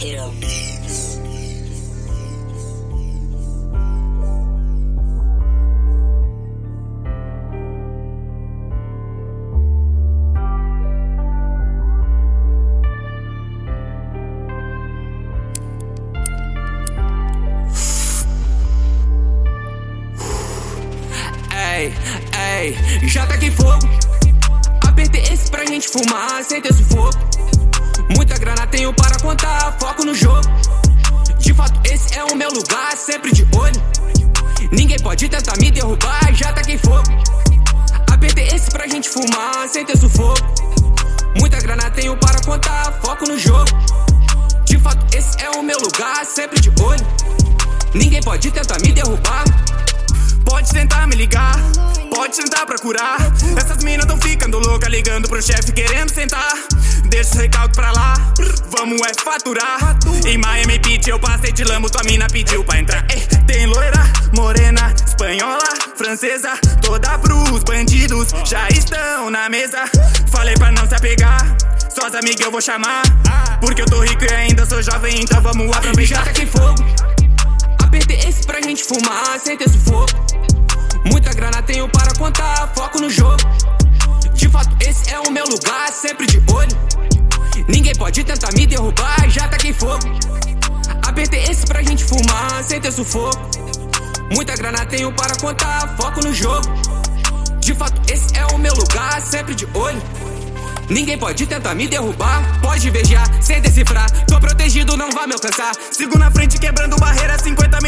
Ei, ei, já tá aqui fogo. Apertei esse pra gente fumar sem ter sufoco. Muita grana esse é o meu lugar, sempre de olho. Ninguém pode tentar me derrubar, já tá aqui fogo. Apertei esse pra gente fumar sem ter sufoco. Muita grana tenho para contar, foco no jogo. De fato, esse é o meu lugar, sempre de olho. Ninguém pode tentar me derrubar. Pode tentar me ligar, pode tentar procurar. Essas minas tão ficando louca, ligando pro chefe querendo sentar. Deixa o recalque pra lá, vamos é faturar. Em Miami Beach eu passei de lambo, tua mina pediu pra entrar. Ei, tem loira, morena, espanhola, francesa, toda pros bandidos já estão na mesa. Falei pra não se apegar, só as amigas eu vou chamar. Porque eu tô rico e ainda sou jovem, então vamos aproveitar. tá aqui fogo. Apertei esse pra gente fumar sem ter sufoco. Muita grana tenho para contar, foco no jogo. De fato, esse é o meu lugar, sempre de olho. Ninguém pode tentar me derrubar, já tá aqui fogo. Apertei esse pra gente fumar sem ter sufoco. Muita grana tenho para contar, foco no jogo. De fato, esse é o meu lugar, sempre de olho. Ninguém pode tentar me derrubar, pode invejar, sem decifrar. Tô protegido, não vai me alcançar. Sigo na frente quebrando barreira, 50 milhões quero é festejar.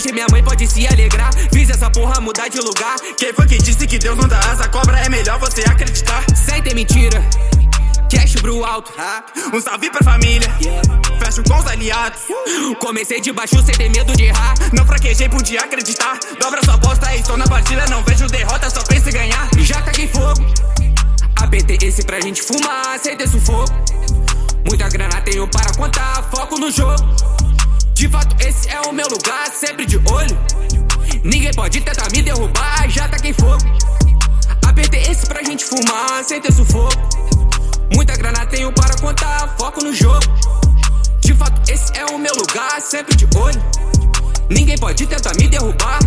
Hoje minha mãe pode se alegrar. Fiz essa porra mudar de lugar. Quem foi que disse que Deus não dá asa? Cobra é melhor você acreditar. Sem ter mentira. Cash pro alto. Um salve pra família, fecho com os aliados. Comecei de baixo sem ter medo de errar. Não fraquejei, podia acreditar. Dobra sua aposta e estou na partida. Não vejo derrota, só penso em ganhar. Já aqui fogo. Apertei esse pra gente fumar sem ter sufoco. Muita grana tenho para contar, foco no jogo. De fato, esse é o meu lugar, sempre de olho. Ninguém pode tentar me derrubar, já tá aqui fogo. Apertei esse pra gente fumar sem ter sufoco. Muita grana tenho para contar, foco no jogo. De fato, esse é o meu lugar, sempre de olho. Ninguém pode tentar me derrubar.